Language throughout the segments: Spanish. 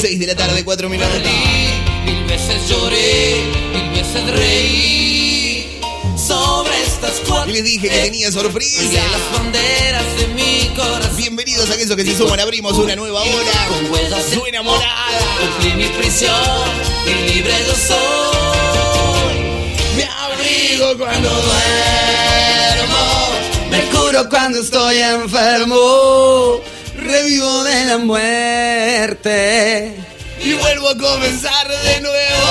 6 de la tarde, 4 minutos. Mil veces lloré, mil veces reí sobre estas cuatro. Y les dije que tenía sorpresa. las banderas de mi corazón. Bienvenidos a aquellos que se suman. Abrimos una nueva hora. Con huellas de Suena morada. Cumplí mi prisión y libre yo soy. Me abrigo cuando duermo. Me curo cuando estoy enfermo. Revivo de la muerte. Y vuelvo a comenzar de nuevo.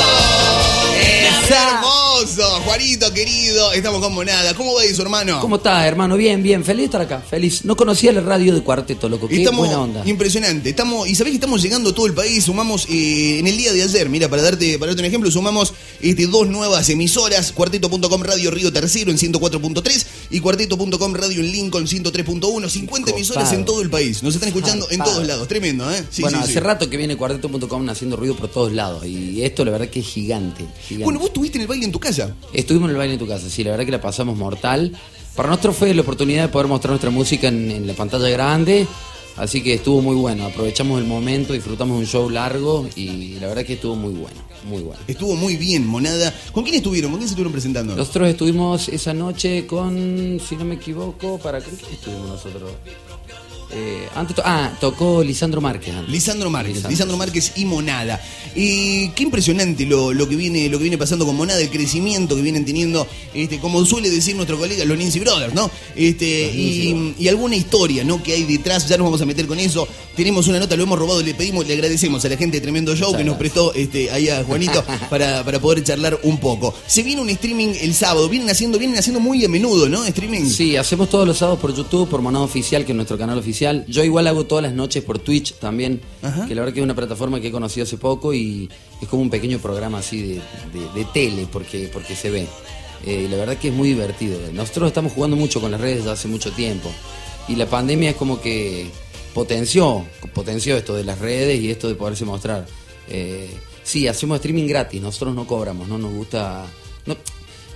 Esa. Hermoso, Juanito querido, estamos con Monada. ¿Cómo va eso, hermano? ¿Cómo estás, hermano? Bien, bien. Feliz de estar acá. Feliz. No conocía la radio de Cuarteto, loco. Qué Estamos buena onda. impresionante. Estamos y sabés que estamos llegando a todo el país. Sumamos eh, en el día de ayer, mira, para darte para darte un ejemplo, sumamos este, dos nuevas emisoras, cuarteto.com Radio Río Tercero en 104.3 y cuarteto.com Radio en Lincoln 103.1, 50 emisoras en todo el país. Nos están escuchando en todos lados, tremendo, ¿eh? Sí, bueno, sí, hace sí. rato que viene Cuarteto.com haciendo ruido por todos lados. Y esto, la verdad, que es gigante. gigante. Bueno, vos tuviste en el baile en tu casa. Estuvimos en el baile en tu casa, sí, la verdad que la pasamos mortal. Para nosotros fue la oportunidad de poder mostrar nuestra música en, en la pantalla grande. Así que estuvo muy bueno. Aprovechamos el momento, disfrutamos un show largo y la verdad que estuvo muy bueno, muy bueno. Estuvo muy bien, Monada. ¿Con quién estuvieron? ¿Con quién se estuvieron presentando? Nosotros estuvimos esa noche con, si no me equivoco, para ¿con quién estuvimos nosotros? Eh, antes to- ah, tocó Lisandro Márquez. antes. Lisandro Márquez, Lisandro. Lisandro Márquez y Monada. Y qué impresionante lo, lo que viene, lo que viene pasando con Monada, el crecimiento que vienen teniendo, este, como suele decir nuestro colega, los Nancy Brothers, ¿no? Este, y, y alguna historia, ¿no? Que hay detrás, ya nos vamos a meter con eso. Tenemos una nota, lo hemos robado, le pedimos, le agradecemos a la gente de Tremendo Show Muchas que nos prestó este, ahí a Juanito para, para poder charlar un poco. Se viene un streaming el sábado, vienen haciendo, vienen haciendo muy a menudo, ¿no? Streaming. Sí, hacemos todos los sábados por YouTube, por Monado Oficial, que es nuestro canal oficial. Yo igual hago todas las noches por Twitch también, Ajá. que la verdad que es una plataforma que he conocido hace poco y es como un pequeño programa así de, de- de tele, porque, porque se ve. Eh, y la verdad que es muy divertido. Nosotros estamos jugando mucho con las redes desde hace mucho tiempo. Y la pandemia es como que potenció, potenció esto de las redes y esto de poderse mostrar. Eh, sí, hacemos streaming gratis, nosotros no cobramos, no nos gusta... No,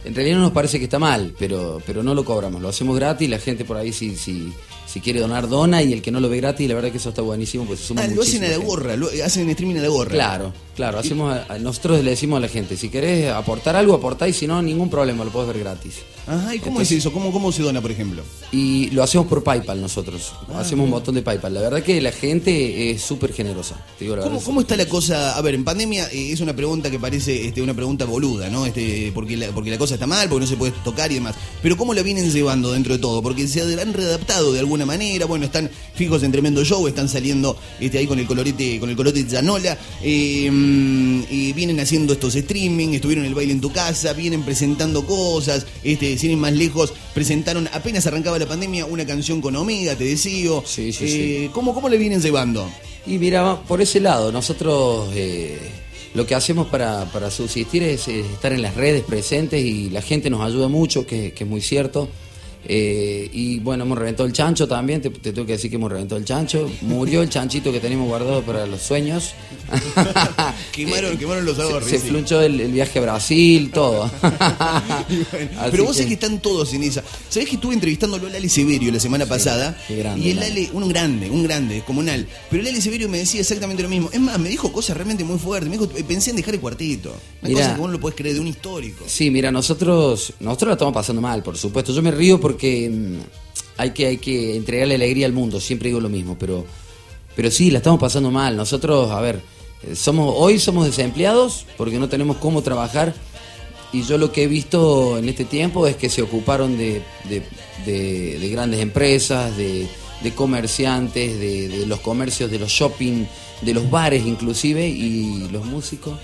en realidad no nos parece que está mal, pero, pero no lo cobramos, lo hacemos gratis, la gente por ahí si, si, si quiere donar, dona, y el que no lo ve gratis, la verdad que eso está buenísimo, pues suma Ah, lo hacen a la gorra, lo, hacen streaming a la gorra. Claro, claro, hacemos a- nosotros le decimos a la gente, si querés aportar algo, aportá y si no, ningún problema, lo puedes ver gratis. Ajá, ¿y cómo Entonces- es eso? ¿Cómo, ¿Cómo se dona, por ejemplo? Y lo hacemos por PayPal nosotros, Ah, hacemos un botón de PayPal. La verdad que la gente es súper generosa, te digo la ¿Cómo, verdad. cómo está la cosa? A ver, en pandemia eh, es una pregunta que parece este, una pregunta boluda, ¿no? Este, porque, la, porque la cosa está mal, porque no se puede tocar y demás. Pero ¿cómo la vienen llevando dentro de todo? Porque se han readaptado de alguna manera, bueno, están fijos en tremendo show, están saliendo este, ahí con el colorete, con el colorete Zanola, eh, y vienen haciendo estos streaming, estuvieron en el baile en tu casa, vienen presentando cosas, este, sin ir más lejos, presentaron, apenas arrancaba la pandemia, una canción con Omega, te. Sí, sí, Eh, ¿cómo, ¿Cómo le vienen llevando? Y mira, por ese lado, nosotros eh, lo que hacemos para, para subsistir es, estar en las redes presentes y la gente nos ayuda mucho, que, que es muy cierto. Eh, y bueno, hemos reventado el chancho también, te, te tengo que decir que hemos reventado el chancho. Murió el chanchito que teníamos guardado para los sueños. Quemaron, quemaron los ahorros. Se sí. flunchó el, el viaje a Brasil, todo. Pero vos que- sabés que están todos en esa. ¿Sabés que estuve entrevistándolo a Lali Severio la semana pasada? qué grande, y el Lali. Lali, un grande, un grande, descomunal. Pero Lali Severio me decía exactamente lo mismo. Es más, me dijo cosas realmente muy fuertes. Me dijo, "Eh, pensé en dejar el cuartito. Una Mirá. cosa que vos no lo podés creer de un histórico. Sí, mira, nosotros nosotros la estamos pasando mal, por supuesto. Yo me río porque mm, hay que hay que entregarle alegría al mundo, siempre digo lo mismo, pero pero sí, la estamos pasando mal. Nosotros, a ver, eh, somos hoy somos desempleados porque no tenemos cómo trabajar y yo lo que he visto en este tiempo es que se ocuparon de, de- de- de grandes empresas, de, comerciantes, de los comercios, de los shopping, de los bares inclusive y los músicos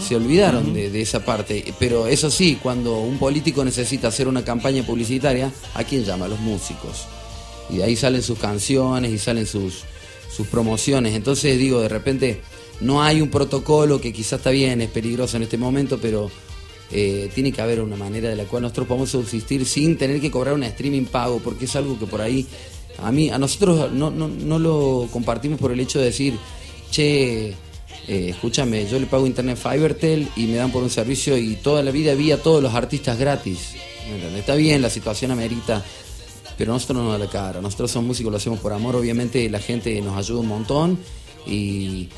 se olvidaron de, de esa parte. Pero eso sí, cuando un político necesita hacer una campaña publicitaria, ¿a quién llama? A los músicos. Y de ahí salen sus canciones y salen sus, sus promociones. Entonces digo, de repente no hay un protocolo que quizás está bien, es peligroso en este momento, pero eh, tiene que haber una manera de la cual nosotros podamos subsistir sin tener que cobrar un streaming pago, porque es algo que por ahí a mí, a nosotros no, no, no lo compartimos por el hecho de decir, che, eh, escúchame, yo le pago internet Fibertel y me dan por un servicio y toda la vida vi a todos los artistas gratis. Está bien, la situación amerita, pero nosotros no nos da la cara. Nosotros somos músicos, lo hacemos por amor, obviamente la gente nos ayuda un montón y,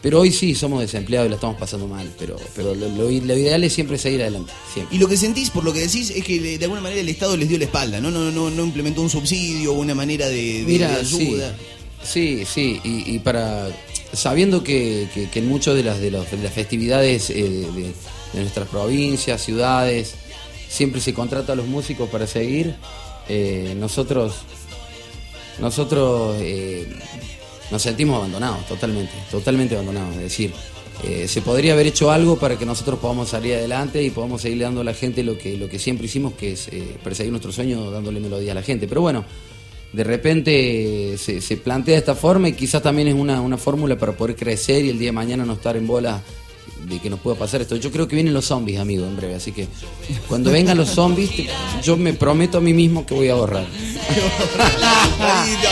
Pero hoy sí somos desempleados y la estamos pasando mal, pero, pero lo, lo- lo ideal es siempre seguir adelante. Siempre. Y lo que sentís, por lo que decís, es que de alguna manera el Estado les dio la espalda, ¿no? No, no, no implementó un subsidio o una manera de, de- Mira, de sí, ayuda. sí, sí, y, y para sabiendo que, que- en muchas de las de, los- de las festividades eh, de, nuestras provincias, ciudades, siempre se contrata a los músicos para seguir. eh, nosotros nosotros eh, nos sentimos abandonados, totalmente, totalmente abandonados. Es decir, se podría haber hecho algo para que nosotros podamos salir adelante y podamos seguir dando a la gente lo que, lo que siempre hicimos, que es perseguir nuestro sueño dándole melodía a la gente. Pero bueno, de repente se, se plantea de esta forma y quizás también es una, una fórmula para poder crecer y el día de mañana no estar en bola de que nos pueda pasar esto. Yo creo que vienen los zombies, amigo, en breve. Así que cuando vengan los zombies, te- yo me prometo a mí mismo que voy a ahorrar.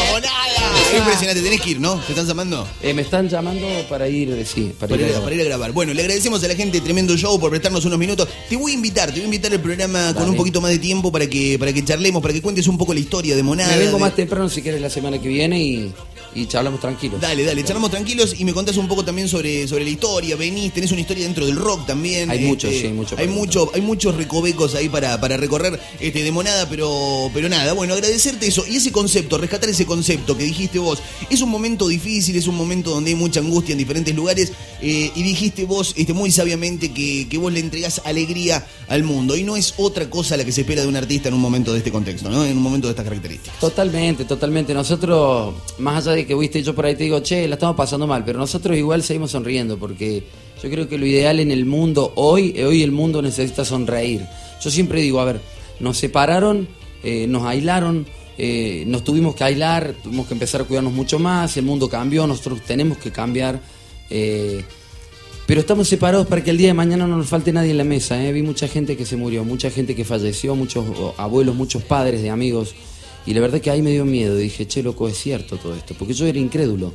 Es impresionante, tenés que ir, ¿no? ¿Te están llamando? Eh, me están llamando para ir, eh, sí, para, Para ir a para ir a grabar. Bueno, le agradecemos a la gente Tremendo Show por prestarnos unos minutos. Te voy a invitar, te voy a invitar al programa con un poquito más de tiempo para que, para que charlemos, para que cuentes un poco la historia de Monada. Me vengo de- más temprano si quieres la semana que viene y, y charlamos tranquilos. Dale, dale, charlamos tranquilos y me contás un poco también sobre, sobre la historia. Venís, tenés una historia dentro del rock también. Hay mucho, sí, hay mucho Hay, mucho, hay muchos recovecos ahí para, para recorrer este, de monada, pero, pero nada, bueno, agradecerte eso. Y ese concepto, rescatar ese concepto que dijiste vos, es un momento difícil, es un momento donde hay mucha angustia en diferentes lugares. eh, y dijiste vos este, muy sabiamente que, que vos le entregás alegría al mundo. Y no es otra cosa la que se espera de un artista en un momento de este contexto, ¿no? En un momento de estas características. Totalmente, totalmente. Nosotros, más allá de que, viste, yo por ahí te digo, che, la estamos pasando mal, pero nosotros igual seguimos sonriendo porque yo creo que lo ideal en el mundo hoy, eh, hoy el mundo necesita sonreír. Yo siempre digo, a ver, nos separaron, eh, nos aislaron, eh, nos tuvimos que aislar, tuvimos que empezar a cuidarnos mucho más, el mundo cambió, nosotros tenemos que cambiar. pero estamos separados para que el día de mañana no nos falte nadie en la mesa. Vi mucha gente que se murió, mucha gente que falleció, muchos abuelos, muchos padres de amigos. Y la verdad que ahí me dio miedo. Dije, che, loco, es cierto todo esto. Porque yo era incrédulo.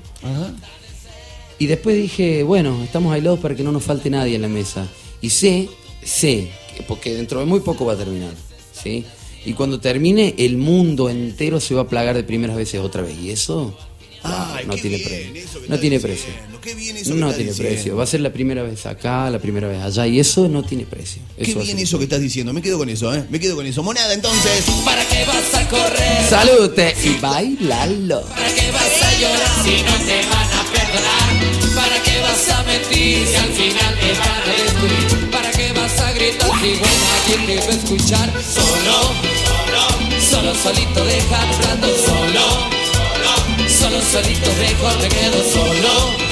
Y después dije, bueno, estamos aislados para que no nos falte nadie en la mesa. Y sé, sé, que- porque dentro de muy poco va a terminar. ¿sí? Y cuando termine, el mundo entero se va a plagar de primeras veces otra vez. Y eso Ay, no qué tiene bien precio. No tiene precio. qué bien eso que No tiene diciendo. precio. Va a ser la primera vez acá, la primera vez allá. Y eso no tiene precio. Qué Eso a bien eso que estás diciendo, me quedo con eso, ¿eh? Me quedo con eso. Monada, entonces. ¿Para qué vas a correr? Salute y bailalo. ¿Para qué vas a llorar si no te van a perdonar? ¿Para qué vas a mentir si al final te van a descubrir? ¿Para qué vas a gritar si bueno alguien te va a escuchar? Solo, solo, solo solito deja hablando solo, solo, solo solito dejo me quedo solo.